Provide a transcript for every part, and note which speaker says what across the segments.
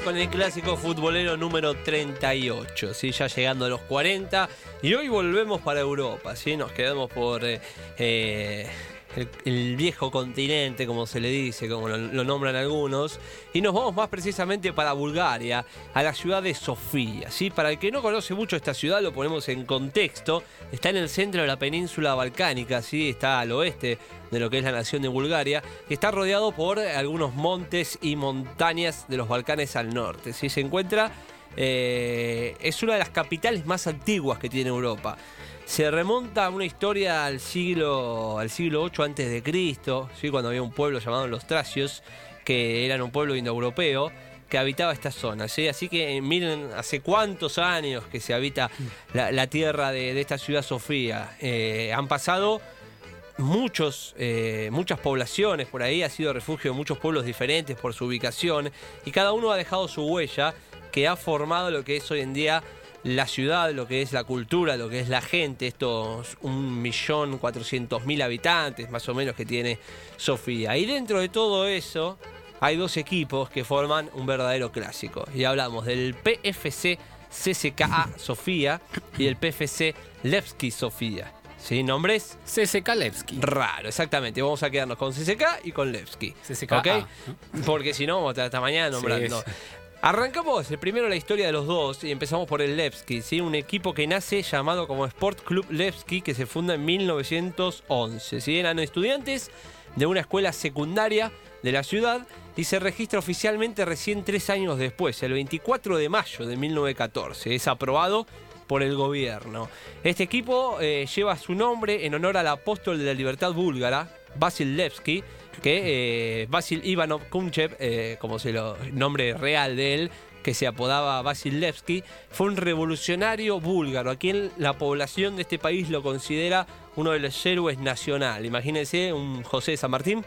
Speaker 1: Con el clásico futbolero número 38, ¿sí? ya llegando a los 40. Y hoy volvemos para Europa, ¿sí? nos quedamos por eh, eh, el, viejo continente, como se le dice, como lo, lo nombran algunos. Y nos vamos más precisamente para Bulgaria, a la ciudad de Sofía. ¿sí? Para el que no conoce mucho esta ciudad, lo ponemos en contexto. Está en el centro de la península balcánica, ¿sí? está al oeste de lo que es la nación de Bulgaria, que está rodeado por algunos montes y montañas de los Balcanes al norte. ¿sí? Se encuentra, eh, es una de las capitales más antiguas que tiene Europa. Se remonta a una historia al siglo, al siglo 8 antes de Cristo, ¿sí? cuando había un pueblo llamado los Tracios, que eran un pueblo indoeuropeo que habitaba esta zona. ¿sí? Así que eh, miren hace cuántos años que se habita la, tierra de, de esta ciudad Sofía. Eh, han pasado muchos, eh, muchas poblaciones por ahí, ha sido refugio de muchos pueblos diferentes por su ubicación y cada uno ha dejado su huella que ha formado lo que es hoy en día la ciudad, lo que es la cultura, lo que es la gente, estos un millón cuatrocientos mil habitantes más o menos que tiene Sofía. Y dentro de todo eso hay dos equipos que forman un verdadero clásico. Y hablamos del PFC CSKA Sofía y el PFC Levski Sofía. ¿Sí? ¿Nombres?
Speaker 2: CC Kalevski.
Speaker 1: Raro, exactamente. Vamos a quedarnos con CSK y con Levski.
Speaker 2: Ah,
Speaker 1: Porque si no, vamos a estar hasta mañana nombrando.
Speaker 2: Sí,
Speaker 1: Arrancamos primero la historia de los dos y empezamos por el Levski, ¿sí? un equipo que nace llamado como Sport Club Levski que se funda en 1911. ¿sí? Eran estudiantes de una escuela secundaria de la ciudad y se registra oficialmente recién tres años después, el 24 de mayo de 1914. Es aprobado por el gobierno. Este equipo eh, lleva su nombre en honor al apóstol de la libertad búlgara, Basil Levski, que eh, Basil Ivanov Kunchev, eh, como se lo nombre real de él, que se apodaba Basil Levski, fue un revolucionario búlgaro, a quien la población de este país lo considera uno de los héroes nacional. Imagínense un José de San Martín,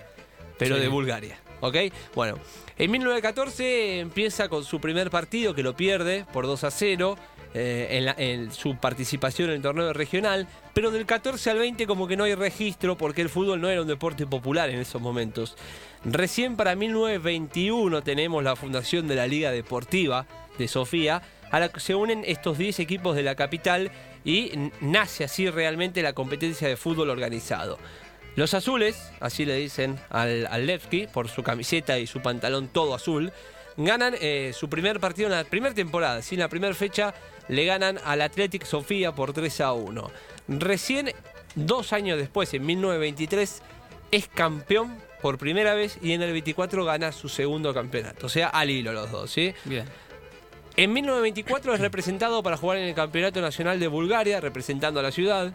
Speaker 1: pero
Speaker 2: Sí.
Speaker 1: de Bulgaria. ¿Ok? Bueno, en 1914 empieza con su primer partido que lo pierde por 2 a 0 eh, en, su participación en el torneo regional, pero del 14 al 20 como que no hay registro porque el fútbol no era un deporte popular en esos momentos. Recién para 1921 tenemos la fundación de la Liga Deportiva de Sofía, a la que se unen estos 10 equipos de la capital y nace así realmente la competencia de fútbol organizado. Los azules, así le dicen al Levski, por su camiseta y su pantalón todo azul, ganan eh, su primer partido en la primera temporada. ¿sí? En la primera fecha le ganan al Athletic Sofía por 3 a 1. Recién, dos años después, en 1923, es campeón por primera vez y en el 24 gana su segundo campeonato. O sea, al hilo los dos. ¿sí?
Speaker 2: Bien.
Speaker 1: En 1924 es representado para jugar en el Campeonato Nacional de Bulgaria, representando a la ciudad,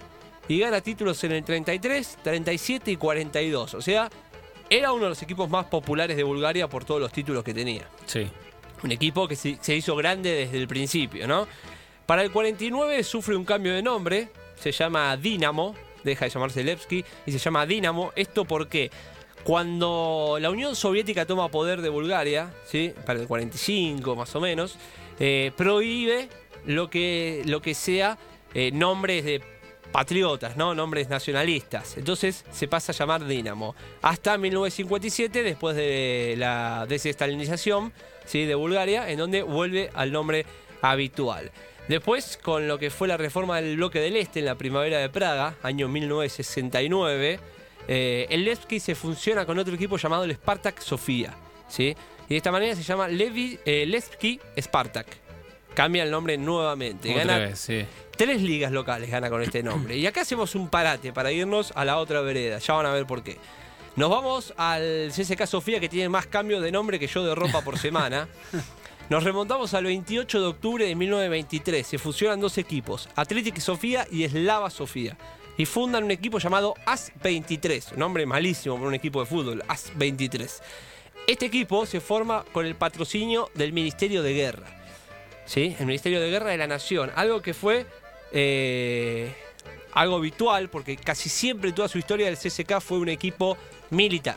Speaker 1: y gana títulos en el 33, 37 y 42. O sea, era uno de los equipos más populares de Bulgaria por todos los títulos que tenía.
Speaker 2: Sí.
Speaker 1: Un equipo que se hizo grande desde el principio, ¿no? Para el 49 sufre un cambio de nombre, se llama Dinamo, deja de llamarse Levski y se llama Dinamo. Esto porque cuando la Unión Soviética toma poder de Bulgaria, ¿sí? para el 45 más o menos, eh, prohíbe lo que, lo que sea eh, nombres de patriotas, ¿no? Nombres nacionalistas. Entonces se pasa a llamar Dinamo. Hasta 1957, después de la desestalinización ¿sí? de Bulgaria, en donde vuelve al nombre habitual. Después, con lo que fue la reforma del bloque del Este en la primavera de Praga, año 1969, eh, el Levski se funciona con otro equipo llamado el Spartak Sofía. ¿sí? Y de esta manera se llama Levi, eh, Levski Spartak. Cambia el nombre nuevamente.
Speaker 2: Otra
Speaker 1: Gana
Speaker 2: vez, sí.
Speaker 1: Tres ligas locales gana con este nombre. Y acá hacemos un parate para irnos a la otra vereda. Ya van a ver por qué. Nos vamos al CSK Sofía que tiene más cambios de nombre que yo de ropa por semana. Nos remontamos al 28 de octubre de 1923. Se fusionan dos equipos, Athletic Sofía y Slava Sofía. y fundan un equipo llamado AS-23, un nombre malísimo para un equipo de fútbol, AS-23. Este equipo se forma con el patrocinio del Ministerio de Guerra, ¿sí? El Ministerio de Guerra de la Nación, algo que fue eh, algo habitual porque casi siempre toda su historia del CSK fue un equipo militar.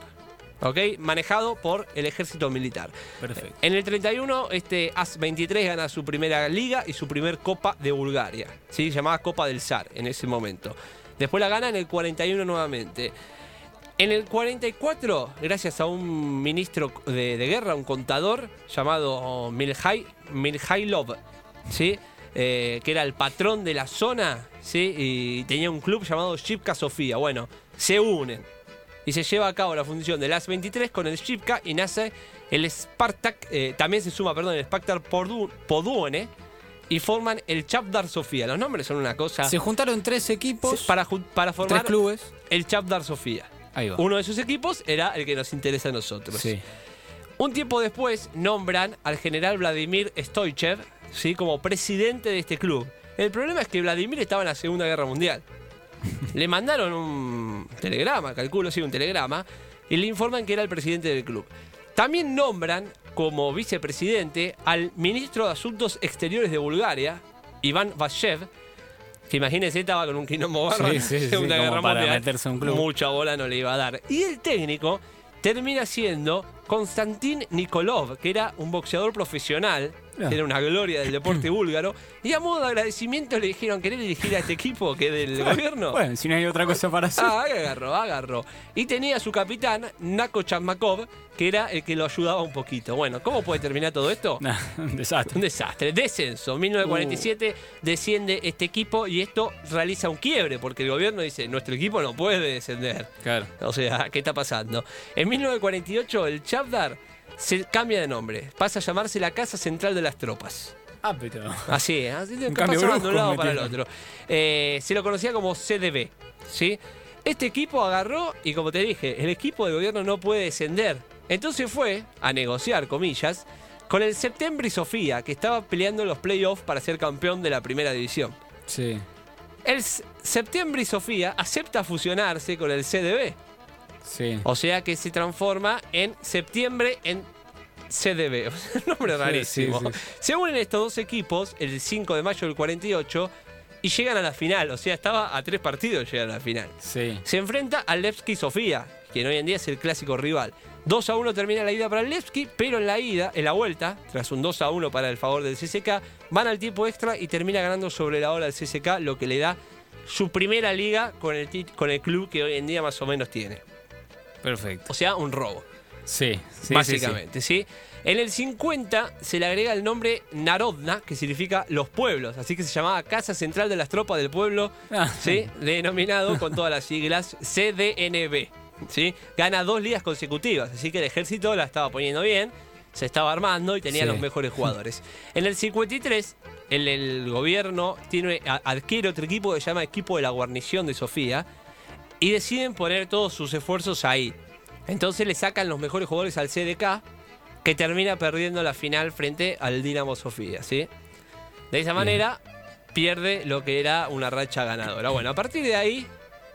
Speaker 1: ¿ok? Manejado por el ejército militar.
Speaker 2: Perfecto.
Speaker 1: En el 31, este AS-23 gana su primera liga y su primer Copa de Bulgaria, ¿sí? llamada Copa del Zar en ese momento. Después la gana en el 41 nuevamente. En el 44, gracias a un ministro de, de guerra, un contador llamado Milhai, Milhailov, ¿sí? Eh, que era el patrón de la zona, ¿sí? y tenía un club llamado Shipka Sofía. Bueno, se unen y se lleva a cabo la función del AS-23 con el Shipka y nace el Spartak, eh, también se suma, perdón, el Spartak Podu- Poduene y forman el Chavdar Sofía. Los nombres son una cosa
Speaker 2: Se juntaron tres equipos,
Speaker 1: para, para
Speaker 2: tres
Speaker 1: formar
Speaker 2: clubes.
Speaker 1: el Chavdar Sofía.
Speaker 2: Ahí va.
Speaker 1: Uno de sus equipos era el que nos interesa a nosotros.
Speaker 2: Sí.
Speaker 1: Un tiempo después nombran al general Vladimir Stoichev ¿sí? como presidente de este club. El problema es que Vladimir estaba en la Segunda Guerra Mundial. Le mandaron un telegrama, calculo, sí, un telegrama, y le informan que era el presidente del club. También nombran como vicepresidente al ministro de Asuntos Exteriores de Bulgaria, Iván Vashev, que imagínense, estaba con un quilombo bárbaro
Speaker 2: Sí, sí, sí,
Speaker 1: Segunda Guerra
Speaker 2: para
Speaker 1: Mundial.
Speaker 2: meterse un club.
Speaker 1: Mucha bola no le iba a dar. Y el técnico termina siendo Konstantin Nikolov, que era un boxeador profesional,
Speaker 2: Ah.
Speaker 1: era una gloria del deporte búlgaro, y a modo de agradecimiento le dijeron, ¿querés dirigir a este equipo que es del gobierno?
Speaker 2: Bueno, si no hay otra cosa para hacer.
Speaker 1: Ah, agarró, agarró. Y tenía a su capitán, Nako Chakmakov, que era el que lo ayudaba un poquito. Bueno, ¿cómo puede terminar todo esto?
Speaker 2: Nah, un desastre.
Speaker 1: Un desastre. Descenso. 1947 desciende este equipo y esto realiza un quiebre porque el gobierno dice, nuestro equipo no puede descender.
Speaker 2: Claro.
Speaker 1: O sea, ¿qué está pasando? En 1948 el Chavdar se cambia de nombre. Pasa a llamarse la Casa Central de las Tropas.
Speaker 2: Ah, pero.
Speaker 1: Así es, así
Speaker 2: Un
Speaker 1: de un lado para el otro. Eh, se lo conocía como CDB, ¿sí? Este equipo agarró y como te dije, el equipo de gobierno no puede descender. Entonces fue a negociar, comillas, con el Septembre y Sofía, que estaba peleando en los playoffs para ser campeón de la primera división.
Speaker 2: Sí.
Speaker 1: El S- Septembre y Sofía acepta fusionarse con el CDB,
Speaker 2: Sí.
Speaker 1: o sea que se transforma en septiembre en CDB. Un nombre rarísimo.
Speaker 2: sí, sí.
Speaker 1: Se unen estos dos equipos el 5 de mayo del 48 y llegan a la final. O sea, estaba a tres partidos llegar a la final.
Speaker 2: Sí.
Speaker 1: Se enfrenta al Levski Sofía, quien hoy en día es el clásico rival. 2 a 1 termina la ida para el Levski, pero en la ida, en la vuelta, tras un 2 a 1 para el favor del CSK, van al tiempo extra y termina ganando sobre la hora el CSK, lo que le da su primera liga con el, tit- con el club que hoy en día más o menos tiene.
Speaker 2: Perfecto.
Speaker 1: O sea, un robo,
Speaker 2: Sí. sí, sí,
Speaker 1: básicamente, ¿sí? En el 50 se le agrega el nombre Narodna, que significa los pueblos, así que se llamaba Casa Central de las Tropas del Pueblo,
Speaker 2: sí. Ah,
Speaker 1: ¿sí? denominado con todas las siglas CDNB. ¿sí? Gana dos ligas consecutivas, así que el ejército la estaba poniendo bien, se estaba armando y tenía
Speaker 2: Sí.
Speaker 1: los mejores jugadores. En el 53, el, el gobierno tiene, adquiere otro equipo que se llama Equipo de la Guarnición de Sofía y deciden poner todos sus esfuerzos ahí. Entonces le sacan los mejores jugadores al CDK, que termina perdiendo la final frente al Dinamo Sofía, ¿sí? De esa manera pierde lo que era una racha ganadora. Bueno, a partir de ahí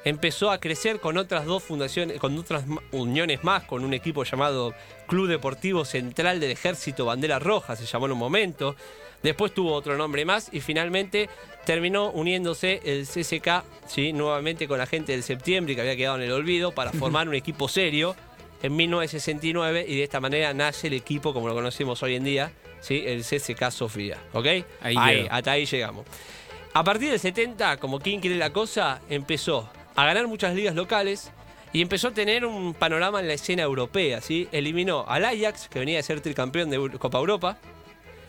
Speaker 1: empezó a crecer con otras dos fundaciones, con otras uniones más, con un equipo llamado Club Deportivo Central del Ejército Bandera Roja, se llamó en un momento. Después tuvo otro nombre más y finalmente terminó uniéndose el CSK, ¿sí? nuevamente con la gente del septiembre que había quedado en el olvido para formar un equipo serio en 1969 y de esta manera nace el equipo como lo conocemos hoy en día, ¿sí? el CSK Sofía. ¿Ok?
Speaker 2: Ahí
Speaker 1: hasta ahí llegamos. A partir del 70, como quien quiere la cosa, empezó a ganar muchas ligas locales y empezó a tener un panorama en la escena europea. ¿sí? Eliminó al Ajax, que venía a ser tricampeón de Copa Europa,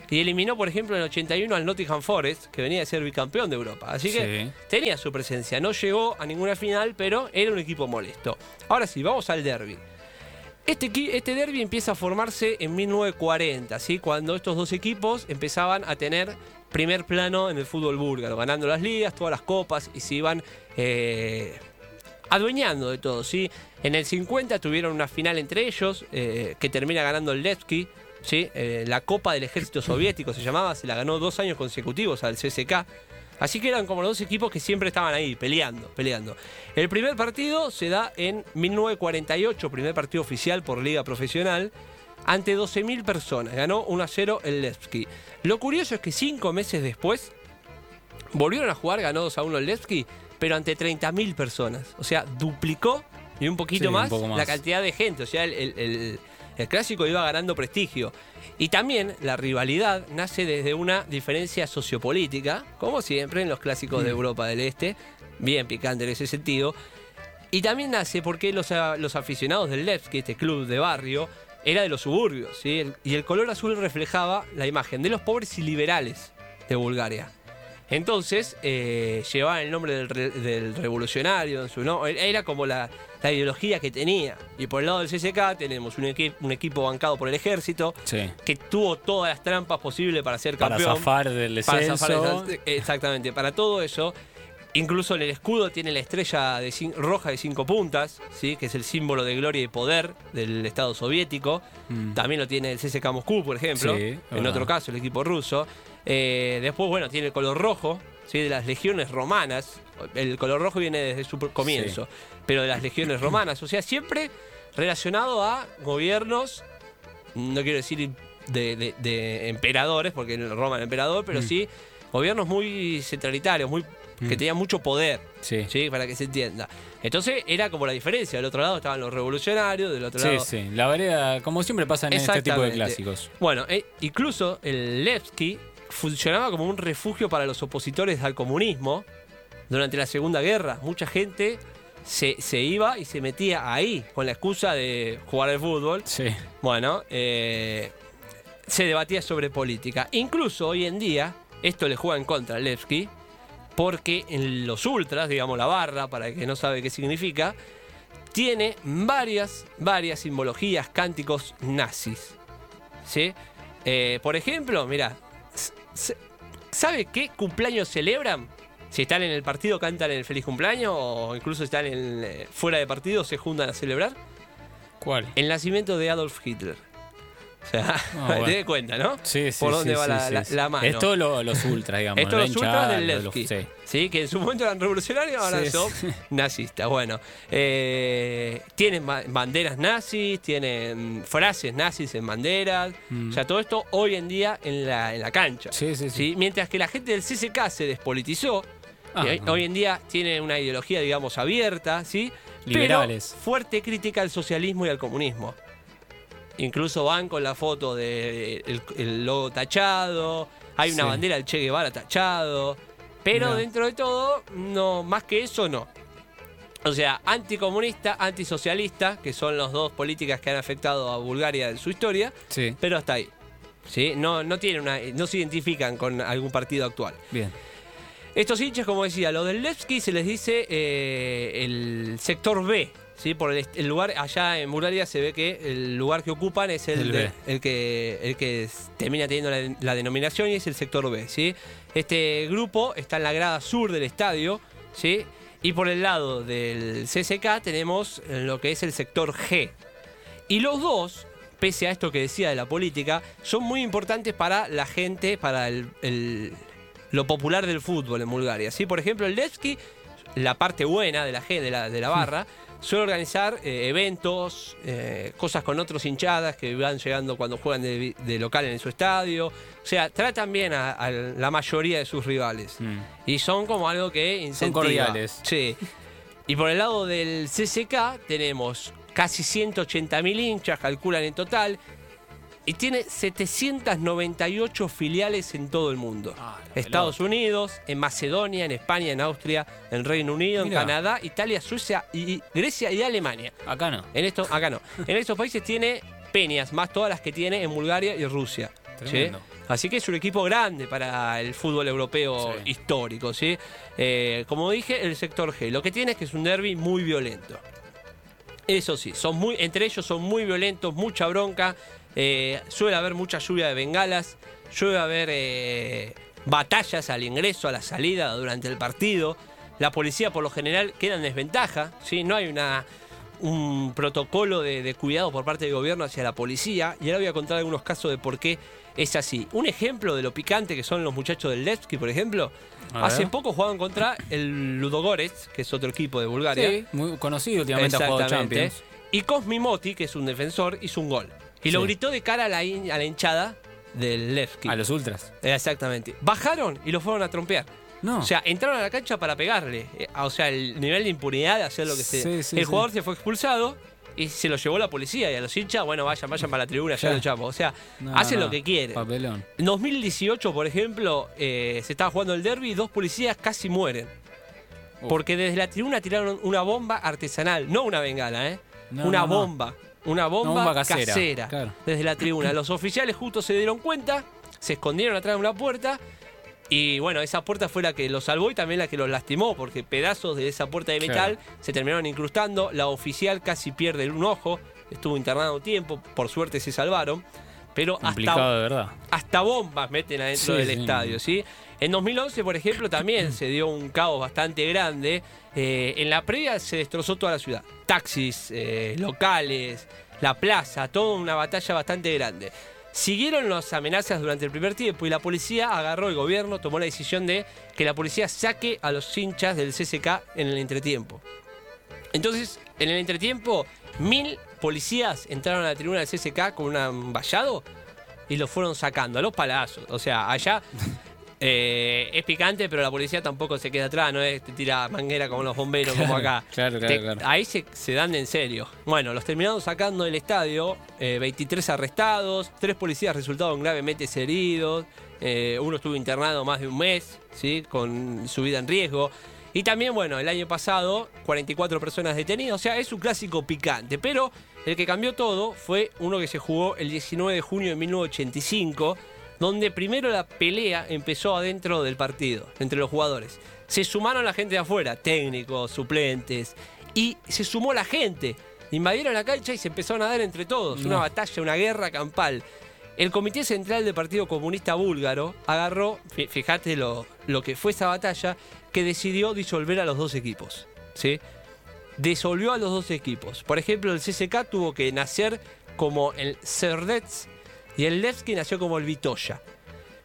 Speaker 1: y eliminó, por ejemplo, en el 81 al Nottingham Forest, que venía a ser bicampeón de Europa. Así que
Speaker 2: Sí.
Speaker 1: tenía su presencia. No llegó a ninguna final, pero era un equipo molesto. Ahora sí, vamos al derby. Este, este derby empieza a formarse en 1940, ¿sí? cuando estos dos equipos empezaban a tener primer plano en el fútbol búlgaro, ganando las ligas, todas las copas y se iban eh, adueñando de todo. ¿sí? En el 50 tuvieron una final entre ellos eh, que termina ganando el Levski, ¿sí? Eh, la Copa del Ejército Soviético se llamaba, se la ganó dos años consecutivos al CSK. Así que eran como los dos equipos que siempre estaban ahí, peleando, peleando. El primer partido se da en 1948, primer partido oficial por liga profesional, ante 12.000 personas. Ganó 1 a 0 el Levski. Lo curioso es que cinco meses después volvieron a jugar, ganó 2 a 1 el Levski, pero ante 30.000 personas. O sea, duplicó y un poquito
Speaker 2: Sí,
Speaker 1: más, la cantidad de gente. O sea, el, el- el- el clásico iba ganando prestigio. Y también la rivalidad nace desde una diferencia sociopolítica, como siempre en los clásicos
Speaker 2: Mm.
Speaker 1: de Europa del Este, bien picante en ese sentido. Y también nace porque los, aficionados del Levski, este club de barrio, era de los suburbios, y el color azul reflejaba la imagen de los pobres y liberales de Bulgaria. Entonces, eh, llevaban el nombre del, re- del revolucionario en su no Era como la, la ideología que tenía. Y por el lado del CSK tenemos un, equi- un equipo bancado por el ejército
Speaker 2: Sí.
Speaker 1: que tuvo todas las trampas posibles para ser
Speaker 2: Para
Speaker 1: campeón.
Speaker 2: zafar del
Speaker 1: Para
Speaker 2: descenso.
Speaker 1: zafar de- exactamente, para todo eso. Incluso en el escudo tiene la estrella de roja de cinco puntas, ¿sí? que es el símbolo de gloria y poder del Estado soviético.
Speaker 2: Mm.
Speaker 1: También lo tiene el CSKA Moscú, por ejemplo.
Speaker 2: Sí,
Speaker 1: en otro caso, el equipo ruso. Eh, después, bueno, tiene el color rojo, ¿sí? de las legiones romanas. El color rojo viene desde su comienzo, pero de las legiones romanas. O sea, siempre relacionado a gobiernos, no quiero decir de, de- de emperadores, porque en Roma era emperador, pero
Speaker 2: Mm.
Speaker 1: sí gobiernos muy centralitarios, muy que
Speaker 2: Mm.
Speaker 1: tenían mucho poder.
Speaker 2: Sí.
Speaker 1: ¿sí? Para que se entienda. Entonces era como la diferencia. Del otro lado estaban los revolucionarios, del otro
Speaker 2: Sí,
Speaker 1: lado.
Speaker 2: sí. La vereda, como siempre pasa en este tipo de clásicos.
Speaker 1: Bueno, eh, incluso el Levski funcionaba como un refugio para los opositores al comunismo durante la Segunda Guerra. Mucha gente se, se iba y se metía ahí con la excusa de jugar al fútbol.
Speaker 2: Sí.
Speaker 1: Bueno, eh, se debatía sobre política. Incluso hoy en día, esto le juega en contra al Levski, porque en los ultras, digamos la barra, para el que no sabe qué significa, tiene varias, varias simbologías, cánticos nazis. ¿Sí? Eh, por ejemplo, mira, ¿sabe qué cumpleaños celebran? Si están en el partido, cantan el feliz cumpleaños, o incluso están en, eh, fuera de partido, se juntan a celebrar.
Speaker 2: ¿Cuál?
Speaker 1: El nacimiento de Adolf Hitler. O sea,
Speaker 2: Ah,
Speaker 1: te das cuenta, ¿no?
Speaker 2: Sí, sí,
Speaker 1: Por dónde
Speaker 2: sí,
Speaker 1: va
Speaker 2: sí,
Speaker 1: la,
Speaker 2: sí,
Speaker 1: la- mano.
Speaker 2: Esto lo- los ultras, digamos.
Speaker 1: Esto los ultras del Levski.
Speaker 2: los- sí.
Speaker 1: Sí, que en su momento eran revolucionarios, ahora son nazistas. Bueno, eh, tienen ba- banderas nazis, tienen frases nazis en banderas.
Speaker 2: Mm.
Speaker 1: O sea, todo esto hoy en día en la, en la cancha.
Speaker 2: Sí, sí, sí.
Speaker 1: Mientras que la gente del CCK se despolitizó.
Speaker 2: Ah,
Speaker 1: y hoy,
Speaker 2: ah.
Speaker 1: hoy en día tiene una ideología, digamos, abierta, ¿sí?
Speaker 2: Liberales.
Speaker 1: Pero fuerte crítica al socialismo y al comunismo. Incluso van con la foto del el logo tachado, hay una
Speaker 2: Sí.
Speaker 1: bandera del Che Guevara tachado, pero dentro de todo, no, más que eso no. O sea, anticomunista, antisocialista, que son las dos políticas que han afectado a Bulgaria en su historia,
Speaker 2: Sí,
Speaker 1: pero hasta ahí. ¿Sí? No, no, tienen una, no se identifican con algún partido actual.
Speaker 2: bien.
Speaker 1: Estos hinchas, como decía, los del Levski se les dice eh, el sector B. ¿sí? Por el, lugar, allá en Bulgaria se ve que el lugar que ocupan es el,
Speaker 2: El
Speaker 1: de-
Speaker 2: B.
Speaker 1: el que, el que termina teniendo la, la denominación y es el sector B. ¿sí? Este grupo está en la grada sur del estadio. ¿sí? Y por el lado del CSK tenemos lo que es el sector G. Y los dos, pese a esto que decía de la política, son muy importantes para la gente, para el, el- lo popular del fútbol en Bulgaria. ¿sí? Por ejemplo, el Levski, la parte buena de la, G, de la, de la barra, suele organizar eh, eventos, eh, cosas con otros hinchadas que van llegando cuando juegan de, local en su estadio. O sea, tratan bien a, a la mayoría de sus rivales.
Speaker 2: Mm.
Speaker 1: Y son como algo que incentiva.
Speaker 2: cordiales.
Speaker 1: Sí. Y por el lado del CCK tenemos casi 180.000 hinchas, calculan en total, y tiene 798 filiales en todo el mundo.
Speaker 2: Ah,
Speaker 1: Estados Unidos, en Macedonia, en España, en Austria, en Reino Unido,
Speaker 2: Mirá.
Speaker 1: en Canadá, Italia, Suecia, y Grecia y Alemania.
Speaker 2: Acá no.
Speaker 1: En esto, acá no. En estos países tiene peñas, más todas las que tiene en Bulgaria y Rusia. ¿sí? Así que es un equipo grande para el fútbol europeo
Speaker 2: Sí.
Speaker 1: histórico. ¿sí? Eh, como dije, el sector G. Lo que tiene es que es un derby muy violento. Eso sí, son muy, entre ellos son muy violentos, mucha bronca. Eh, suele haber mucha lluvia de bengalas. Suele haber eh, batallas al ingreso, a la salida durante el partido. La policía por lo general queda en desventaja. ¿sí? No hay una, un protocolo de, de cuidado por parte del gobierno hacia la policía. Y ahora voy a contar algunos casos de por qué es así. Un ejemplo de lo picante que son los muchachos del Levski, por ejemplo. Hace poco jugaban contra el Ludogorets, que es otro equipo de Bulgaria.
Speaker 2: Sí, muy conocido últimamente ha jugado. Champions.
Speaker 1: Y Cosmi Moti, que es un defensor, hizo un gol. Y lo
Speaker 2: Sí.
Speaker 1: gritó de cara a la, hin- a la hinchada del Levski.
Speaker 2: A los ultras.
Speaker 1: Exactamente. Bajaron y lo fueron a trompear.
Speaker 2: No.
Speaker 1: O sea, entraron a la cancha para pegarle. Eh, O sea, el nivel de impunidad de hacer lo que se.
Speaker 2: Sí, sí,
Speaker 1: el
Speaker 2: sí.
Speaker 1: jugador se fue expulsado y se lo llevó la policía. Y a los hinchas, bueno, vayan, vayan para la tribuna, ya
Speaker 2: Ya.
Speaker 1: lo echamos. O sea,
Speaker 2: No,
Speaker 1: hacen
Speaker 2: no,
Speaker 1: lo que quieren.
Speaker 2: Papelón.
Speaker 1: En 2018, por ejemplo, eh, se estaba jugando el derby y dos policías casi mueren.
Speaker 2: Uf.
Speaker 1: Porque desde la tribuna tiraron una bomba artesanal, no una bengala, ¿eh?
Speaker 2: No,
Speaker 1: una
Speaker 2: no, no.
Speaker 1: bomba. Una bomba,
Speaker 2: bomba
Speaker 1: casera.
Speaker 2: casera, claro.
Speaker 1: Desde la tribuna. Los oficiales justo se dieron cuenta, se escondieron atrás de una puerta. Y bueno, esa puerta fue la que los salvó y también la que los lastimó, porque pedazos de esa puerta de metal se terminaron incrustando. La oficial casi pierde un ojo, estuvo internado un tiempo, por suerte se salvaron. Pero hasta
Speaker 2: Complicado de verdad.
Speaker 1: hasta bombas meten adentro
Speaker 2: Sí,
Speaker 1: del
Speaker 2: sí.
Speaker 1: estadio, ¿sí? En 2011, por ejemplo, también se dio un caos bastante grande. Eh, en la previa se destrozó toda la ciudad. Taxis, eh, locales, la plaza, toda una batalla bastante grande. Siguieron las amenazas durante el primer tiempo y la policía agarró el gobierno, tomó la decisión de que la policía saque a los hinchas del CSK en el entretiempo. Entonces, en el entretiempo, mil policías entraron a la tribuna del CSK con un vallado y lo fueron sacando a los palazos. O sea, allá eh, es picante, pero la policía tampoco se queda atrás, no es te tira manguera como los bomberos, como acá.
Speaker 2: Claro, claro,
Speaker 1: Te-
Speaker 2: claro.
Speaker 1: Ahí se, se dan de en serio. Bueno, los terminaron sacando del estadio, eh, 23 arrestados, tres policías resultaron gravemente heridos, eh, uno estuvo internado más de un mes, ¿sí? con su vida en riesgo. Y también, bueno, el año pasado, 44 personas detenidas, o sea, es un clásico picante, pero el que cambió todo fue uno que se jugó el 19 de junio de 1985, donde primero la pelea empezó adentro del partido, entre los jugadores. Se sumaron la gente de afuera, técnicos, suplentes, y se sumó la gente. Invadieron la cancha y se empezaron a dar entre todos, una batalla, una guerra campal. El Comité Central del Partido Comunista Búlgaro agarró, fí- fíjate lo, lo que fue esa batalla, que decidió disolver a los dos equipos. ¿sí? Disolvió a los dos equipos. Por ejemplo, el CSK tuvo que nacer como el Serdets y el Levski nació como el Vitoya.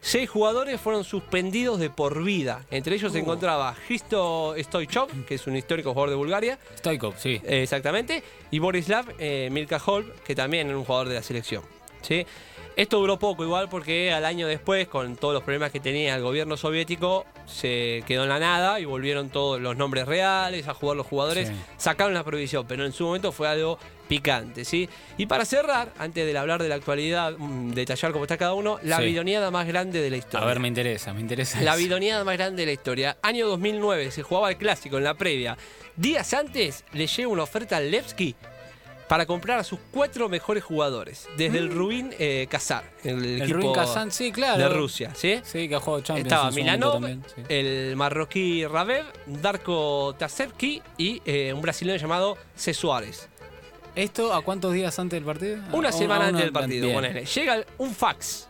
Speaker 1: Seis jugadores fueron suspendidos de por vida. Entre ellos se
Speaker 2: Uh.
Speaker 1: encontraba Hristo Stoichov, que es un histórico jugador de Bulgaria,
Speaker 2: Stoikov, sí.
Speaker 1: eh, exactamente, y Borislav eh, Milkahol, que también era un jugador de la selección. ¿Sí? Esto duró poco igual porque al año después, con todos los problemas que tenía el gobierno soviético, se quedó en la nada y volvieron todos los nombres reales a jugar los jugadores.
Speaker 2: Sí.
Speaker 1: Sacaron la prohibición, pero en su momento fue algo picante. ¿sí? Y para cerrar, antes de hablar de la actualidad, mm, detallar cómo está cada uno, la
Speaker 2: Sí.
Speaker 1: bidoneada más grande de la historia.
Speaker 2: A ver, me interesa, me interesa.
Speaker 1: La bidoneada más grande de la historia. Año 2009, se jugaba el clásico en la previa. Días antes le llega una oferta al Levski para comprar a sus cuatro mejores jugadores. Desde el Rubin eh, Kazar, el,
Speaker 2: Mm. El
Speaker 1: equipo
Speaker 2: Rubin Kazan, sí, claro.
Speaker 1: de Rusia. ¿sí?
Speaker 2: Sí, que ha jugado Champions.
Speaker 1: Estaba Milanov,
Speaker 2: sí.
Speaker 1: el marroquí Ravev, Darko Tasevki y eh, un brasileño llamado C. Suárez.
Speaker 2: ¿Esto a cuántos días antes del partido?
Speaker 1: Una semana antes del partido, ponele. Llega un fax,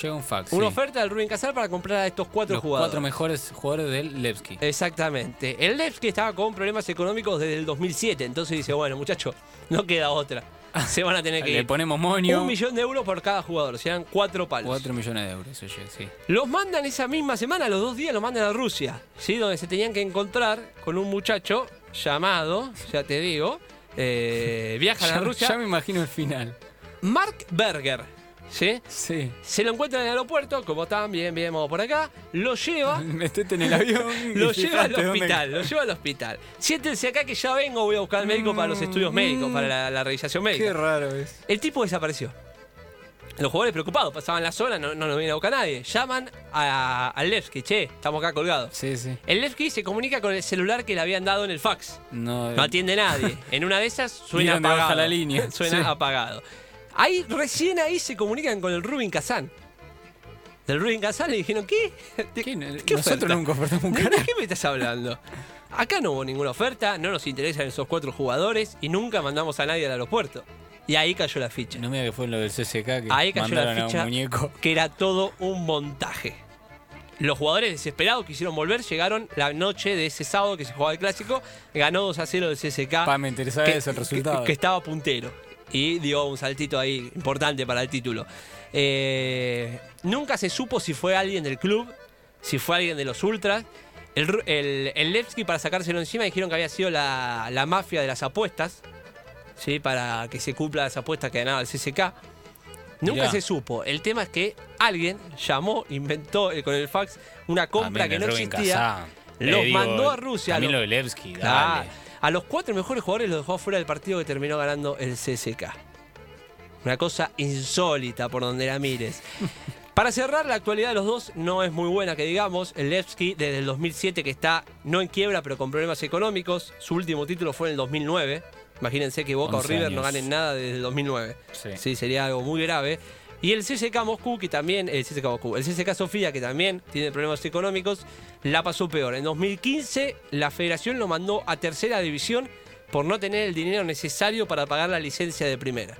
Speaker 2: Llega un fax.
Speaker 1: una
Speaker 2: sí.
Speaker 1: oferta del Rubin Kazar para comprar a estos cuatro
Speaker 2: Los
Speaker 1: jugadores.
Speaker 2: cuatro mejores jugadores del Levski.
Speaker 1: Exactamente. El Levski estaba con problemas económicos desde el 2007, entonces dice, bueno, muchachos, no queda otra. Se van a tener que
Speaker 2: Le
Speaker 1: ir.
Speaker 2: ponemos moño.
Speaker 1: Un millón de euros por cada jugador, serán cuatro palos.
Speaker 2: 4 millones de euros, oye, sí.
Speaker 1: Los mandan esa misma semana, los dos días los mandan a Rusia, ¿sí? Donde se tenían que encontrar con un muchacho llamado, ya te digo, eh, viajan
Speaker 2: Ya,
Speaker 1: a Rusia,
Speaker 2: ya me imagino el final.
Speaker 1: Mark Berger, ¿sí?
Speaker 2: Sí.
Speaker 1: Se lo encuentra en el aeropuerto, como están, bien, bien, vamos por acá, lo lleva
Speaker 2: Metete en el avión.
Speaker 1: Lo lleva al
Speaker 2: fijate dónde-
Speaker 1: hospital, lo lleva al hospital. Siéntense acá que ya vengo, voy a buscar al médico para los estudios médicos, para la, la revisación
Speaker 2: Qué
Speaker 1: médica.
Speaker 2: raro es.
Speaker 1: El tipo desapareció. Los jugadores preocupados, pasaban la zona, no, no nos viene a buscar nadie. Llaman a- al Levski, che, estamos acá colgados.
Speaker 2: Sí, sí.
Speaker 1: El Levski se comunica con el celular que le habían dado en el fax.
Speaker 2: No,
Speaker 1: No atiende nadie. En una de esas suena apagado.
Speaker 2: la línea.
Speaker 1: Suena
Speaker 2: Sí.
Speaker 1: apagado. Ahí, recién ahí se comunican con el Rubin Kazan. Del Rubin Kazan le dijeron, ¿qué? ¿De-
Speaker 2: ¿Qué?
Speaker 1: ¿Qué
Speaker 2: Nosotros
Speaker 1: oferta?
Speaker 2: nunca ofertamos un
Speaker 1: ¿De,
Speaker 2: carajo.
Speaker 1: de qué me estás hablando? Acá no hubo ninguna oferta, no nos interesan esos cuatro jugadores y nunca mandamos a nadie al aeropuerto. Y ahí cayó la ficha.
Speaker 2: No mira que fue lo del CSK que
Speaker 1: Ahí cayó la
Speaker 2: mandaron a
Speaker 1: ficha
Speaker 2: un muñeco.
Speaker 1: que era todo un montaje. Los jugadores desesperados quisieron volver, llegaron la noche de ese sábado que se jugaba el clásico, ganó 2 a 0 el CSK.
Speaker 2: Pa, me interesaba
Speaker 1: que,
Speaker 2: el resultado.
Speaker 1: que- que estaba puntero. Y dio un saltito ahí importante para el título. Eh, nunca se supo si fue alguien del club, si fue alguien de los ultras. El, el, el Levski, para sacárselo encima, dijeron que había sido la, la mafia de las apuestas, ¿sí? para que se cumpla las apuestas que ganaba el CSK. Nunca
Speaker 2: Mirá.
Speaker 1: se supo. El tema es que alguien llamó, inventó eh, con el fax una compra que no existía. Los
Speaker 2: digo,
Speaker 1: mandó a Rusia.
Speaker 2: Camilo
Speaker 1: lo-
Speaker 2: Belevsky,
Speaker 1: Ah,
Speaker 2: dale.
Speaker 1: A los cuatro mejores jugadores los dejó fuera del partido que terminó ganando el CSK. Una cosa insólita por donde la mires. Para cerrar, la actualidad de los dos no es muy buena, que digamos. El Levski desde el 2007 que está no en quiebra, pero con problemas económicos. Su último título fue en el 2009. Imagínense que Boca o
Speaker 2: 11
Speaker 1: River no ganen nada desde el 2009.
Speaker 2: Sí.
Speaker 1: Sí, sería algo muy grave. Y el CSK Moscú, que también, el CSK Moscú, el CSK Sofía, que también tiene problemas económicos, la pasó peor. En 2015, la federación lo mandó a tercera división por no tener el dinero necesario para pagar la licencia de primera.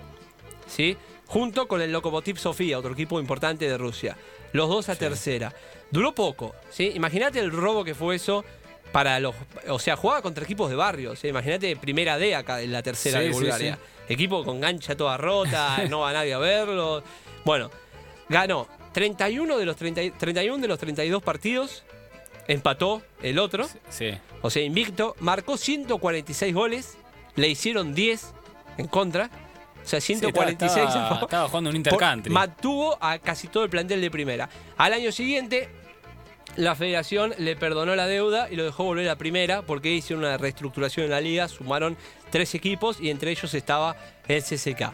Speaker 1: ¿Sí? Junto con el Lokomotiv Sofía, otro equipo importante de Rusia. Los dos a tercera. Duró poco, ¿sí? Imagínate el robo que fue eso para los... O sea, jugaba contra equipos de barrio, ¿sí? Imagínate primera D acá en la tercera
Speaker 2: Sí,
Speaker 1: de
Speaker 2: sí,
Speaker 1: Bulgaria. Equipo con gancha toda rota, no va nadie a verlo. Bueno, ganó 31 de los 30 31 de los 32 partidos, empató el otro,
Speaker 2: Sí.
Speaker 1: o sea, invicto, marcó 146 goles, le hicieron 10 en contra, o sea,
Speaker 2: Sí,
Speaker 1: 146
Speaker 2: estaba,
Speaker 1: a favor.
Speaker 2: estaba jugando un intercountry.
Speaker 1: mantuvo a casi todo el plantel de primera. Al año siguiente, la federación le perdonó la deuda y lo dejó volver a primera porque hicieron una reestructuración en la liga, sumaron tres equipos y entre ellos estaba el CSK.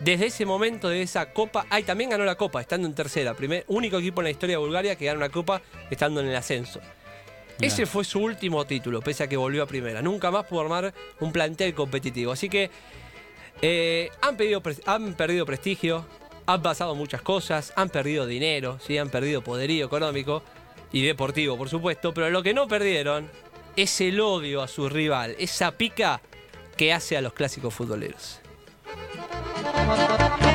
Speaker 1: Desde ese momento de esa copa, ay, también ganó la copa, estando en tercera, primer, único equipo en la historia de Bulgaria que gana una copa estando en el ascenso. Ese fue su último título, pese a que volvió a primera. Nunca más pudo armar un plantel competitivo. Así que eh, han, pedido han perdido prestigio, han pasado muchas cosas, han perdido dinero, ¿sí? han perdido poderío económico y deportivo, por supuesto, pero lo que no perdieron es el odio a su rival, esa pica que hace a los clásicos futboleros. Thank you.